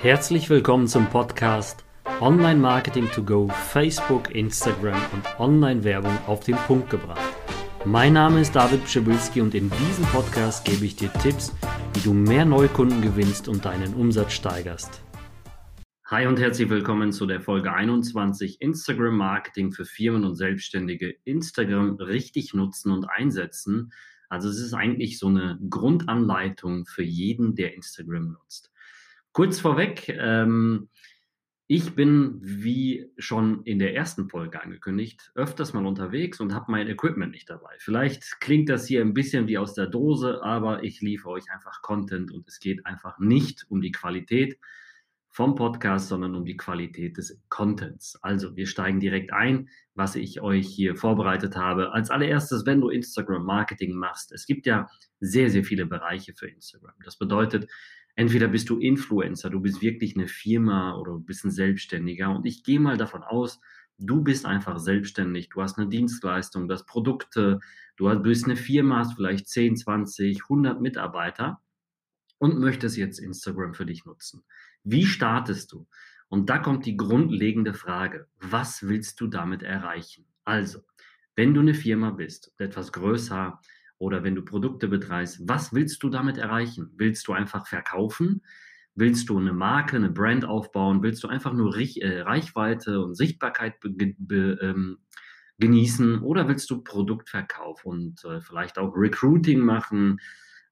Herzlich willkommen zum Podcast Online Marketing to Go, Facebook, Instagram und Online-Werbung auf den Punkt gebracht. Mein Name ist David Pschibilski und in diesem Podcast gebe ich dir Tipps, wie du mehr Neukunden gewinnst und deinen Umsatz steigerst. Hi und herzlich willkommen zu der Folge 21 Instagram Marketing für Firmen und Selbstständige. Instagram richtig nutzen und einsetzen. Also es ist eigentlich so eine Grundanleitung für jeden, der Instagram nutzt. Kurz vorweg, ähm, ich bin, wie schon in der ersten Folge angekündigt, öfters mal unterwegs und habe mein Equipment nicht dabei. Vielleicht klingt das hier ein bisschen wie aus der Dose, aber ich liefere euch einfach Content und es geht einfach nicht um die Qualität vom Podcast, sondern um die Qualität des Contents. Also wir steigen direkt ein, was ich euch hier vorbereitet habe. Als allererstes, wenn du Instagram Marketing machst, es gibt ja sehr, sehr viele Bereiche für Instagram. Das bedeutet, entweder bist du Influencer, du bist wirklich eine Firma oder du bist ein Selbstständiger. Und ich gehe mal davon aus, du bist einfach selbstständig, du hast eine Dienstleistung, du hast Produkte, du bist eine Firma, hast vielleicht 10, 20, 100 Mitarbeiter und möchtest jetzt Instagram für dich nutzen. Wie startest du? Und da kommt die grundlegende Frage, was willst du damit erreichen? Also, wenn du eine Firma bist, etwas größer, oder wenn du Produkte betreibst, was willst du damit erreichen? Willst du einfach verkaufen? Willst du eine Marke, eine Brand aufbauen? Willst du einfach nur äh, Reichweite und Sichtbarkeit ähm, genießen? Oder willst du Produktverkauf und äh, vielleicht auch Recruiting machen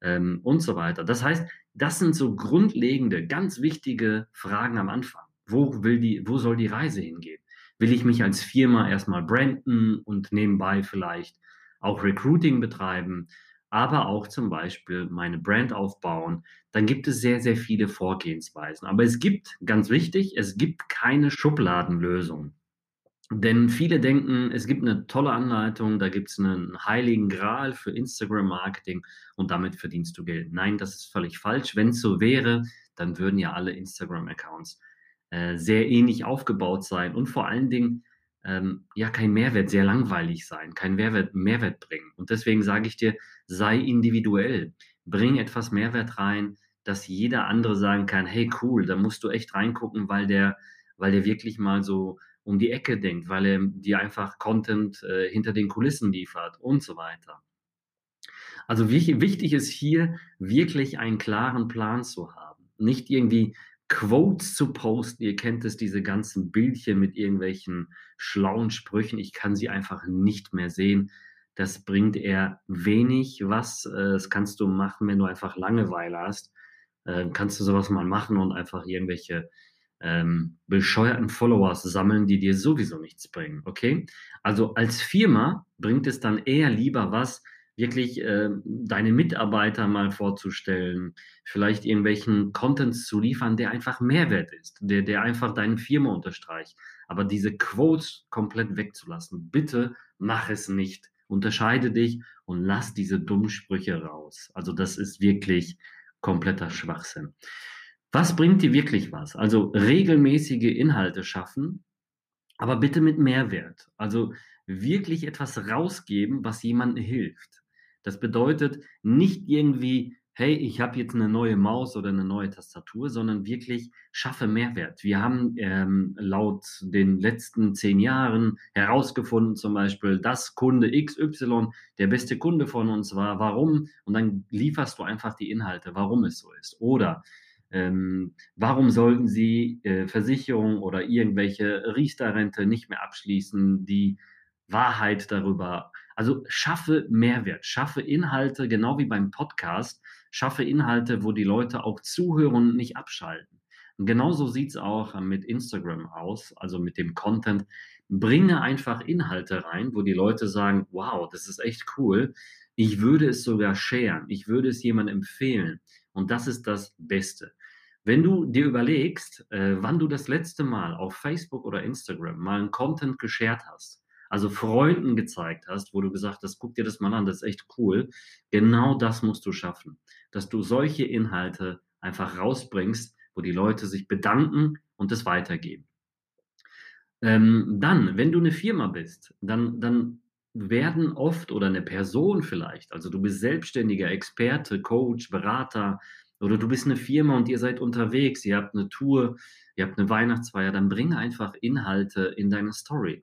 ähm, und so weiter? Das heißt, das sind so grundlegende, ganz wichtige Fragen am Anfang. Wo, will die, wo soll die Reise hingehen? Will ich mich als Firma erstmal branden und nebenbei vielleicht auch Recruiting betreiben, aber auch zum Beispiel meine Brand aufbauen, dann gibt es sehr, sehr viele Vorgehensweisen. Aber es gibt, ganz wichtig, es gibt keine Schubladenlösung. Denn viele denken, es gibt eine tolle Anleitung, da gibt es einen heiligen Gral für Instagram-Marketing und damit verdienst du Geld. Nein, das ist völlig falsch. Wenn es so wäre, dann würden ja alle Instagram-Accounts äh, sehr ähnlich aufgebaut sein und vor allen Dingen ähm, ja kein Mehrwert, sehr langweilig sein, kein Mehrwert, Mehrwert bringen. Und deswegen sage ich dir, sei individuell, bring etwas Mehrwert rein, dass jeder andere sagen kann, hey cool, da musst du echt reingucken, weil der, weil der wirklich mal so um die Ecke denkt, weil er dir einfach Content äh, hinter den Kulissen liefert und so weiter. Also wichtig ist hier wirklich einen klaren Plan zu haben. Nicht irgendwie Quotes zu posten. Ihr kennt es, diese ganzen Bildchen mit irgendwelchen schlauen Sprüchen. Ich kann sie einfach nicht mehr sehen. Das bringt eher wenig was. Äh, das kannst du machen, wenn du einfach Langeweile hast. Äh, kannst du sowas mal machen und einfach irgendwelche ähm, bescheuerten Followers sammeln, die dir sowieso nichts bringen. Okay? Also als Firma bringt es dann eher lieber was, wirklich äh, deine Mitarbeiter mal vorzustellen, vielleicht irgendwelchen Contents zu liefern, der einfach Mehrwert ist, der, der einfach deine Firma unterstreicht. Aber diese Quotes komplett wegzulassen, bitte mach es nicht. Unterscheide dich und lass diese dummen Sprüche raus. Also das ist wirklich kompletter Schwachsinn. Was bringt dir wirklich was? Also regelmäßige Inhalte schaffen, aber bitte mit Mehrwert. Also wirklich etwas rausgeben, was jemandem hilft. Das bedeutet nicht irgendwie, hey, ich habe jetzt eine neue Maus oder eine neue Tastatur, sondern wirklich schaffe Mehrwert. Wir haben ähm, laut den letzten zehn Jahren herausgefunden, zum Beispiel, dass Kunde XY der beste Kunde von uns war. Warum? Und dann lieferst du einfach die Inhalte, warum es so ist. Oder ähm, warum sollten Sie äh, Versicherung oder irgendwelche Riester-Rente nicht mehr abschließen? Die Wahrheit darüber also schaffe Mehrwert, schaffe Inhalte, genau wie beim Podcast, schaffe Inhalte, wo die Leute auch zuhören und nicht abschalten. Und genauso sieht es auch mit Instagram aus, also mit dem Content. Bringe einfach Inhalte rein, wo die Leute sagen, wow, das ist echt cool. Ich würde es sogar sharen, ich würde es jemandem empfehlen. Und das ist das Beste. Wenn du dir überlegst, äh, wann du das letzte Mal auf Facebook oder Instagram mal einen Content geshared hast, also Freunden gezeigt hast, wo du gesagt hast, guck dir das mal an, das ist echt cool. Genau das musst du schaffen, dass du solche Inhalte einfach rausbringst, wo die Leute sich bedanken und es weitergeben. Ähm, dann, wenn du eine Firma bist, dann, dann werden oft oder eine Person vielleicht, also du bist selbstständiger Experte, Coach, Berater, Oder du bist eine Firma und ihr seid unterwegs, ihr habt eine Tour, ihr habt eine Weihnachtsfeier, dann bring einfach Inhalte in deine Story.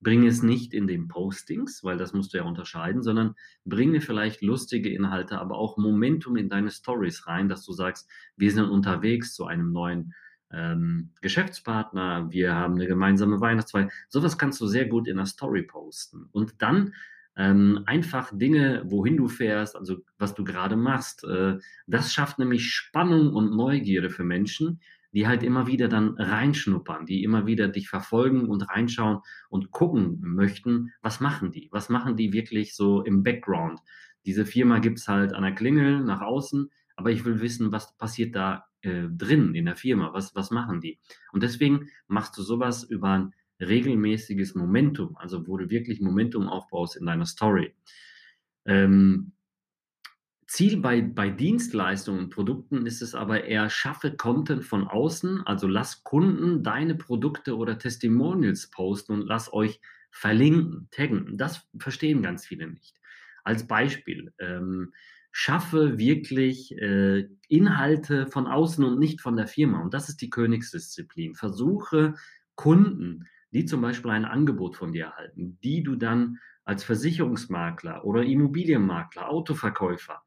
Bring es nicht in den Postings, weil das musst du ja unterscheiden, sondern bringe vielleicht lustige Inhalte, aber auch Momentum in deine Stories rein, dass du sagst, wir sind unterwegs zu einem neuen ähm, Geschäftspartner, wir haben eine gemeinsame Weihnachtsfeier. Sowas kannst du sehr gut in der Story posten. Und dann ähm, einfach Dinge, wohin du fährst, also was du gerade machst. Äh, das schafft nämlich Spannung und Neugierde für Menschen, die halt immer wieder dann reinschnuppern, die immer wieder dich verfolgen und reinschauen und gucken möchten, was machen die? Was machen die wirklich so im Background? Diese Firma gibt's halt an der Klingel nach außen, aber ich will wissen, was passiert da äh, drin in der Firma? Was, was machen die? Und deswegen machst du sowas über ein regelmäßiges Momentum, also wo du wirklich Momentum aufbaust in deiner Story. Ähm, Ziel bei, bei Dienstleistungen und Produkten ist es aber eher, schaffe Content von außen, also lass Kunden deine Produkte oder Testimonials posten und lass euch verlinken, taggen. Das verstehen ganz viele nicht. Als Beispiel, ähm, schaffe wirklich äh, Inhalte von außen und nicht von der Firma. Und das ist die Königsdisziplin. Versuche Kunden, die zum Beispiel ein Angebot von dir erhalten, die du dann als Versicherungsmakler oder Immobilienmakler, Autoverkäufer,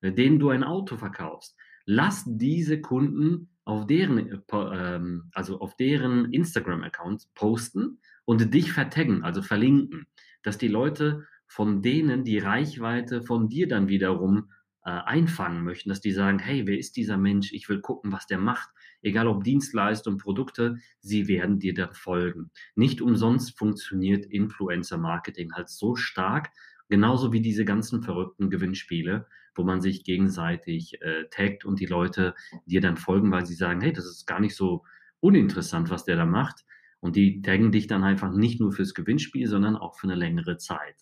äh, denen du ein Auto verkaufst, lass diese Kunden auf deren, äh, ähm, also auf deren Instagram-Accounts posten und dich vertaggen, also verlinken, dass die Leute von denen die Reichweite von dir dann wiederum äh, einfangen möchten, dass die sagen, hey, wer ist dieser Mensch? Ich will gucken, was der macht. Egal ob Dienstleistungen, Produkte, sie werden dir dann folgen. Nicht umsonst funktioniert Influencer-Marketing halt so stark, genauso wie diese ganzen verrückten Gewinnspiele, wo man sich gegenseitig äh, taggt und die Leute dir dann folgen, weil sie sagen, hey, das ist gar nicht so uninteressant, was der da macht. Und die taggen dich dann einfach nicht nur fürs Gewinnspiel, sondern auch für eine längere Zeit.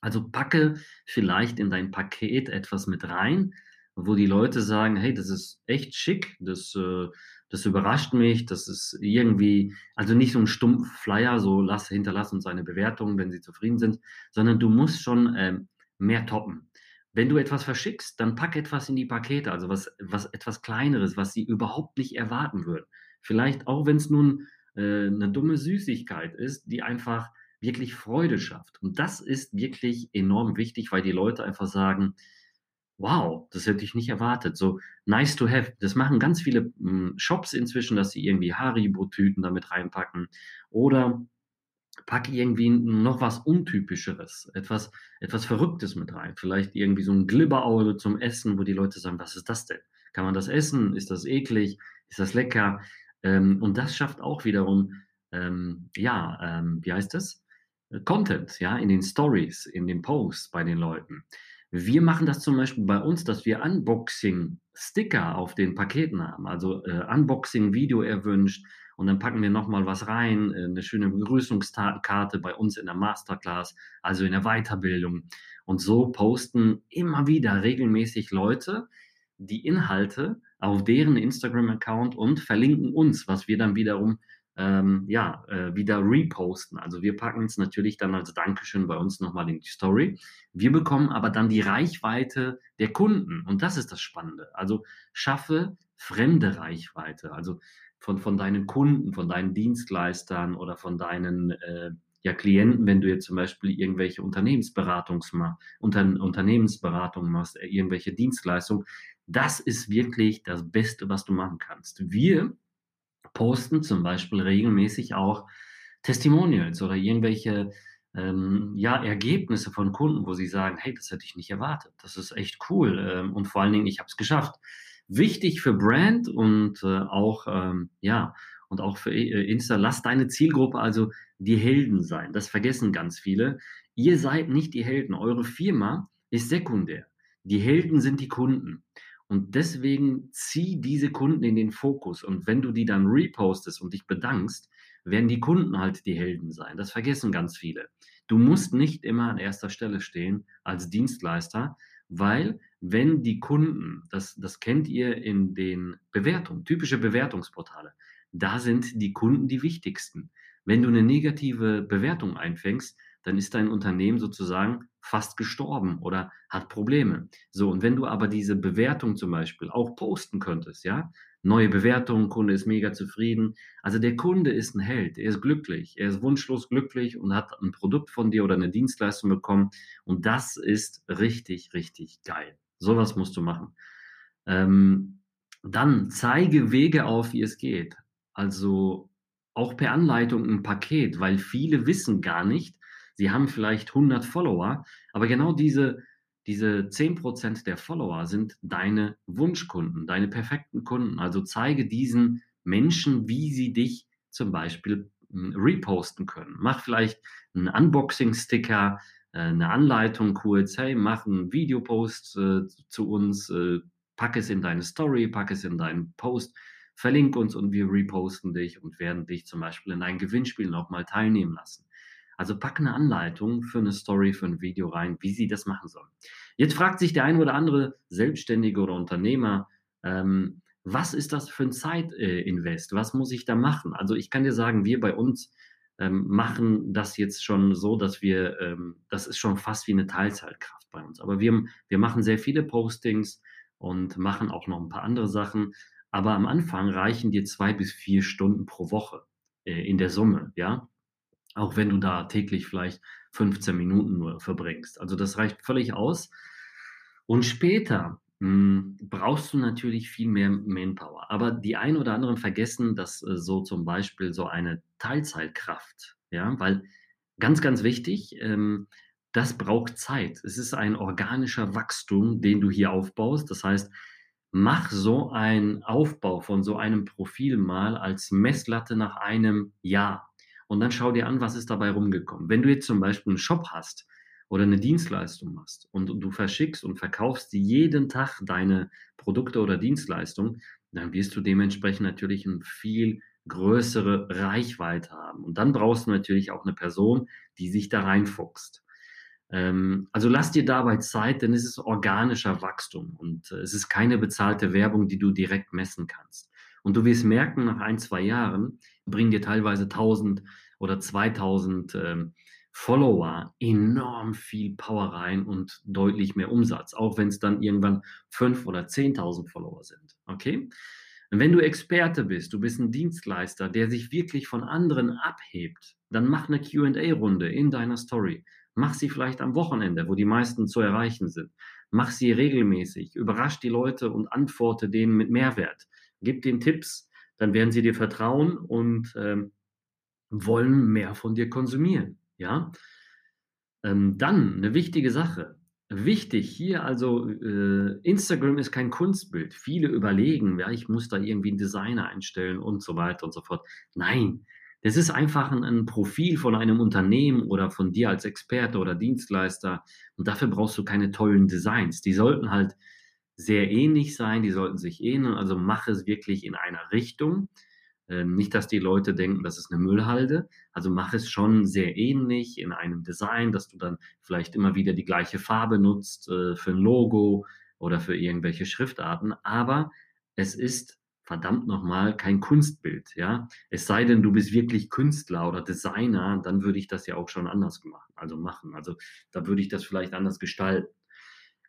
Also packe vielleicht in dein Paket etwas mit rein, wo die Leute sagen, hey, das ist echt schick, das, äh, das überrascht mich, das ist irgendwie, also nicht so ein stumpf Flyer, so lass, hinterlass uns eine Bewertung, wenn sie zufrieden sind, sondern du musst schon ähm, mehr toppen. Wenn du etwas verschickst, dann pack etwas in die Pakete, also was, was etwas Kleineres, was sie überhaupt nicht erwarten würden. Vielleicht auch, wenn es nun äh, eine dumme Süßigkeit ist, die einfach wirklich Freude schafft. Und das ist wirklich enorm wichtig, weil die Leute einfach sagen, wow, das hätte ich nicht erwartet. So nice to have. Das machen ganz viele hm, Shops inzwischen, dass sie irgendwie Haribo-Tüten damit reinpacken oder packe irgendwie noch was Untypischeres, etwas, etwas Verrücktes mit rein. Vielleicht irgendwie so ein Glibberauge zum Essen, wo die Leute sagen, was ist das denn? Kann man das essen? Ist das eklig? Ist das lecker? Ähm, und das schafft auch wiederum, ähm, ja, ähm, wie heißt das? Content, ja, in den Stories, in den Posts bei den Leuten. Wir machen das zum Beispiel bei uns, dass wir Unboxing-Sticker auf den Paketen haben, also äh, Unboxing-Video erwünscht und dann packen wir nochmal was rein, äh, eine schöne Begrüßungskarte bei uns in der Masterclass, also in der Weiterbildung. Und so posten immer wieder regelmäßig Leute die Inhalte auf deren Instagram-Account und verlinken uns, was wir dann wiederum ähm, ja, äh, wieder reposten. Also wir packen es natürlich dann als Dankeschön bei uns nochmal in die Story. Wir bekommen aber dann die Reichweite der Kunden und das ist das Spannende. Also schaffe fremde Reichweite, also von, von deinen Kunden, von deinen Dienstleistern oder von deinen äh, ja, Klienten, wenn du jetzt zum Beispiel irgendwelche Unternehmensberatungs unter, Unternehmensberatungen machst, äh, irgendwelche Dienstleistungen, das ist wirklich das Beste, was du machen kannst. Wir posten zum Beispiel regelmäßig auch Testimonials oder irgendwelche ähm, ja, Ergebnisse von Kunden, wo sie sagen, hey, das hätte ich nicht erwartet. Das ist echt cool ähm, und vor allen Dingen, ich habe es geschafft. Wichtig für Brand und äh, auch ähm, ja und auch für äh, Insta. Lass deine Zielgruppe also die Helden sein. Das vergessen ganz viele. Ihr seid nicht die Helden. Eure Firma ist sekundär. Die Helden sind die Kunden. Und deswegen zieh diese Kunden in den Fokus. Und wenn du die dann repostest und dich bedankst, werden die Kunden halt die Helden sein. Das vergessen ganz viele. Du musst nicht immer an erster Stelle stehen als Dienstleister, weil wenn die Kunden, das, das kennt ihr in den Bewertungen, typische Bewertungsportale, da sind die Kunden die wichtigsten. Wenn du eine negative Bewertung einfängst, dann ist dein Unternehmen sozusagen fast gestorben oder hat Probleme. So, und wenn du aber diese Bewertung zum Beispiel auch posten könntest, ja, neue Bewertung, Kunde ist mega zufrieden. Also der Kunde ist ein Held, er ist glücklich, er ist wunschlos glücklich und hat ein Produkt von dir oder eine Dienstleistung bekommen. Und das ist richtig, richtig geil. Sowas musst du machen. Ähm, dann zeige Wege auf, wie es geht. Also auch per Anleitung ein Paket, weil viele wissen gar nicht, sie haben vielleicht 100 Follower, aber genau diese, diese 10% der Follower sind deine Wunschkunden, deine perfekten Kunden. Also zeige diesen Menschen, wie sie dich zum Beispiel hm, reposten können. Mach vielleicht einen Unboxing-Sticker, äh, eine Anleitung kurz, hey, mach einen Videopost äh, zu uns, äh, pack es in deine Story, pack es in deinen Post, verlink uns und wir reposten dich und werden dich zum Beispiel in ein Gewinnspiel nochmal teilnehmen lassen. Also pack eine Anleitung für eine Story, für ein Video rein, wie sie das machen sollen. Jetzt fragt sich der ein oder andere Selbstständige oder Unternehmer, ähm, was ist das für ein Zeitinvest? Äh, was muss ich da machen? Also ich kann dir sagen, wir bei uns ähm, machen das jetzt schon so, dass wir, ähm, das ist schon fast wie eine Teilzeitkraft bei uns. Aber wir, wir machen sehr viele Postings und machen auch noch ein paar andere Sachen. Aber am Anfang reichen dir zwei bis vier Stunden pro Woche äh, in der Summe, ja. Auch wenn du da täglich vielleicht 15 Minuten nur verbringst. Also das reicht völlig aus. Und später hm, brauchst du natürlich viel mehr Manpower. Aber die ein oder anderen vergessen, dass äh, so zum Beispiel so eine Teilzeitkraft, ja, weil ganz, ganz wichtig, ähm, das braucht Zeit. Es ist ein organischer Wachstum, den du hier aufbaust. Das heißt, mach so einen Aufbau von so einem Profil mal als Messlatte nach einem Jahr. Und dann schau dir an, was ist dabei rumgekommen. Wenn du jetzt zum Beispiel einen Shop hast oder eine Dienstleistung machst und du verschickst und verkaufst jeden Tag deine Produkte oder Dienstleistungen, dann wirst du dementsprechend natürlich eine viel größere Reichweite haben. Und dann brauchst du natürlich auch eine Person, die sich da reinfuchst. Ähm, also lass dir dabei Zeit, denn es ist organischer Wachstum und äh, es ist keine bezahlte Werbung, die du direkt messen kannst. Und du wirst merken, nach ein, zwei Jahren bringen dir teilweise 1000 oder 2000 ähm, Follower enorm viel Power rein und deutlich mehr Umsatz, auch wenn es dann irgendwann 5 oder 10.000 Follower sind. Okay? Und wenn du Experte bist, du bist ein Dienstleister, der sich wirklich von anderen abhebt, dann mach eine QA-Runde in deiner Story. Mach sie vielleicht am Wochenende, wo die meisten zu erreichen sind. Mach sie regelmäßig. Überrasch die Leute und antworte denen mit Mehrwert. Gib denen Tipps, dann werden sie dir vertrauen und ähm, wollen mehr von dir konsumieren. Ja? Ähm, dann eine wichtige Sache. Wichtig hier also, äh, Instagram ist kein Kunstbild. Viele überlegen, ja, ich muss da irgendwie einen Designer einstellen und so weiter und so fort. Nein, das ist einfach ein, ein, Profil von einem Unternehmen oder von dir als Experte oder Dienstleister. Und dafür brauchst du keine tollen Designs. Die sollten halt sehr ähnlich sein, die sollten sich ähneln. Also mach es wirklich in einer Richtung. Ähm, nicht, dass die Leute denken, das ist eine Müllhalde. Also mach es schon sehr ähnlich in einem Design, dass du dann vielleicht immer wieder die gleiche Farbe nutzt äh, für ein Logo oder für irgendwelche Schriftarten. Aber es ist verdammt nochmal kein Kunstbild, ja. Es sei denn, du bist wirklich Künstler oder Designer, dann würde ich das ja auch schon anders machen, also machen. Also da würde ich das vielleicht anders gestalten.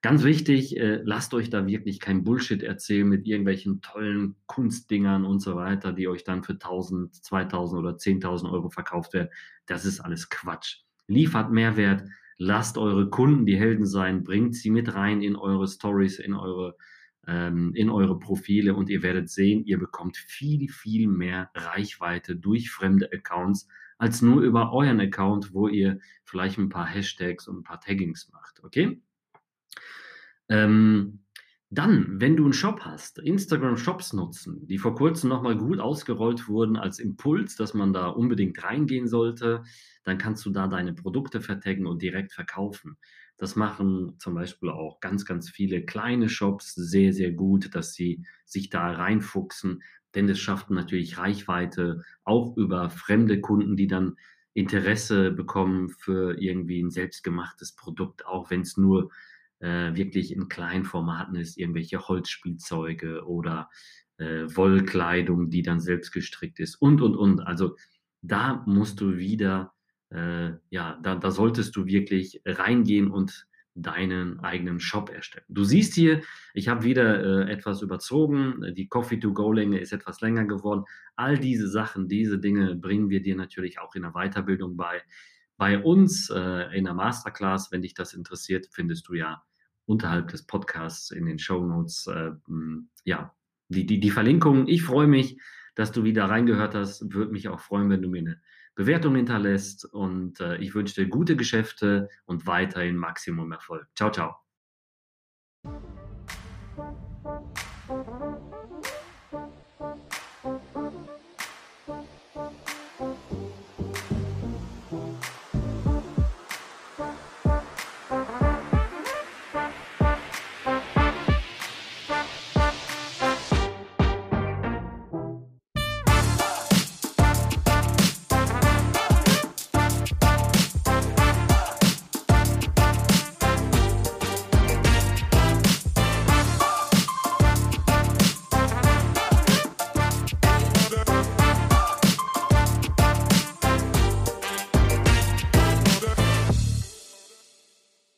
Ganz wichtig, äh, lasst euch da wirklich kein Bullshit erzählen mit irgendwelchen tollen Kunstdingern und so weiter, die euch dann für 1000, 2000 oder 10.000 Euro verkauft werden. Das ist alles Quatsch. Liefert Mehrwert, lasst eure Kunden die Helden sein, bringt sie mit rein in eure Stories, in eure ähm, in eure Profile und ihr werdet sehen, ihr bekommt viel, viel mehr Reichweite durch fremde Accounts als nur über euren Account, wo ihr vielleicht ein paar Hashtags und ein paar Taggings macht. Okay? Ähm, dann, wenn du einen Shop hast, Instagram Shops nutzen, die vor kurzem nochmal gut ausgerollt wurden als Impuls, dass man da unbedingt reingehen sollte, dann kannst du da deine Produkte vertaggen und direkt verkaufen. Das machen zum Beispiel auch ganz, ganz viele kleine Shops sehr, sehr gut, dass sie sich da reinfuchsen, denn das schafft natürlich Reichweite auch über fremde Kunden, die dann Interesse bekommen für irgendwie ein selbstgemachtes Produkt, auch wenn es nur äh, wirklich in kleinen Formaten ist, irgendwelche Holzspielzeuge oder äh, Wollkleidung, die dann selbst gestrickt ist und, und, und. Also da musst du wieder äh, ja, da, da solltest du wirklich reingehen und deinen eigenen Shop erstellen. Du siehst hier, ich habe wieder äh, etwas überzogen. Die Coffee-to-Go-Länge ist etwas länger geworden. All diese Sachen, diese Dinge bringen wir dir natürlich auch in der Weiterbildung bei. Bei uns äh, in der Masterclass, wenn dich das interessiert, findest du ja unterhalb des Podcasts in den Show Notes äh, ja, die, die, die Verlinkung. Ich freue mich, dass du wieder reingehört hast. Würde mich auch freuen, wenn du mir eine Bewertung hinterlässt. Und äh, ich wünsche dir gute Geschäfte und weiterhin Maximum Erfolg. Ciao, ciao.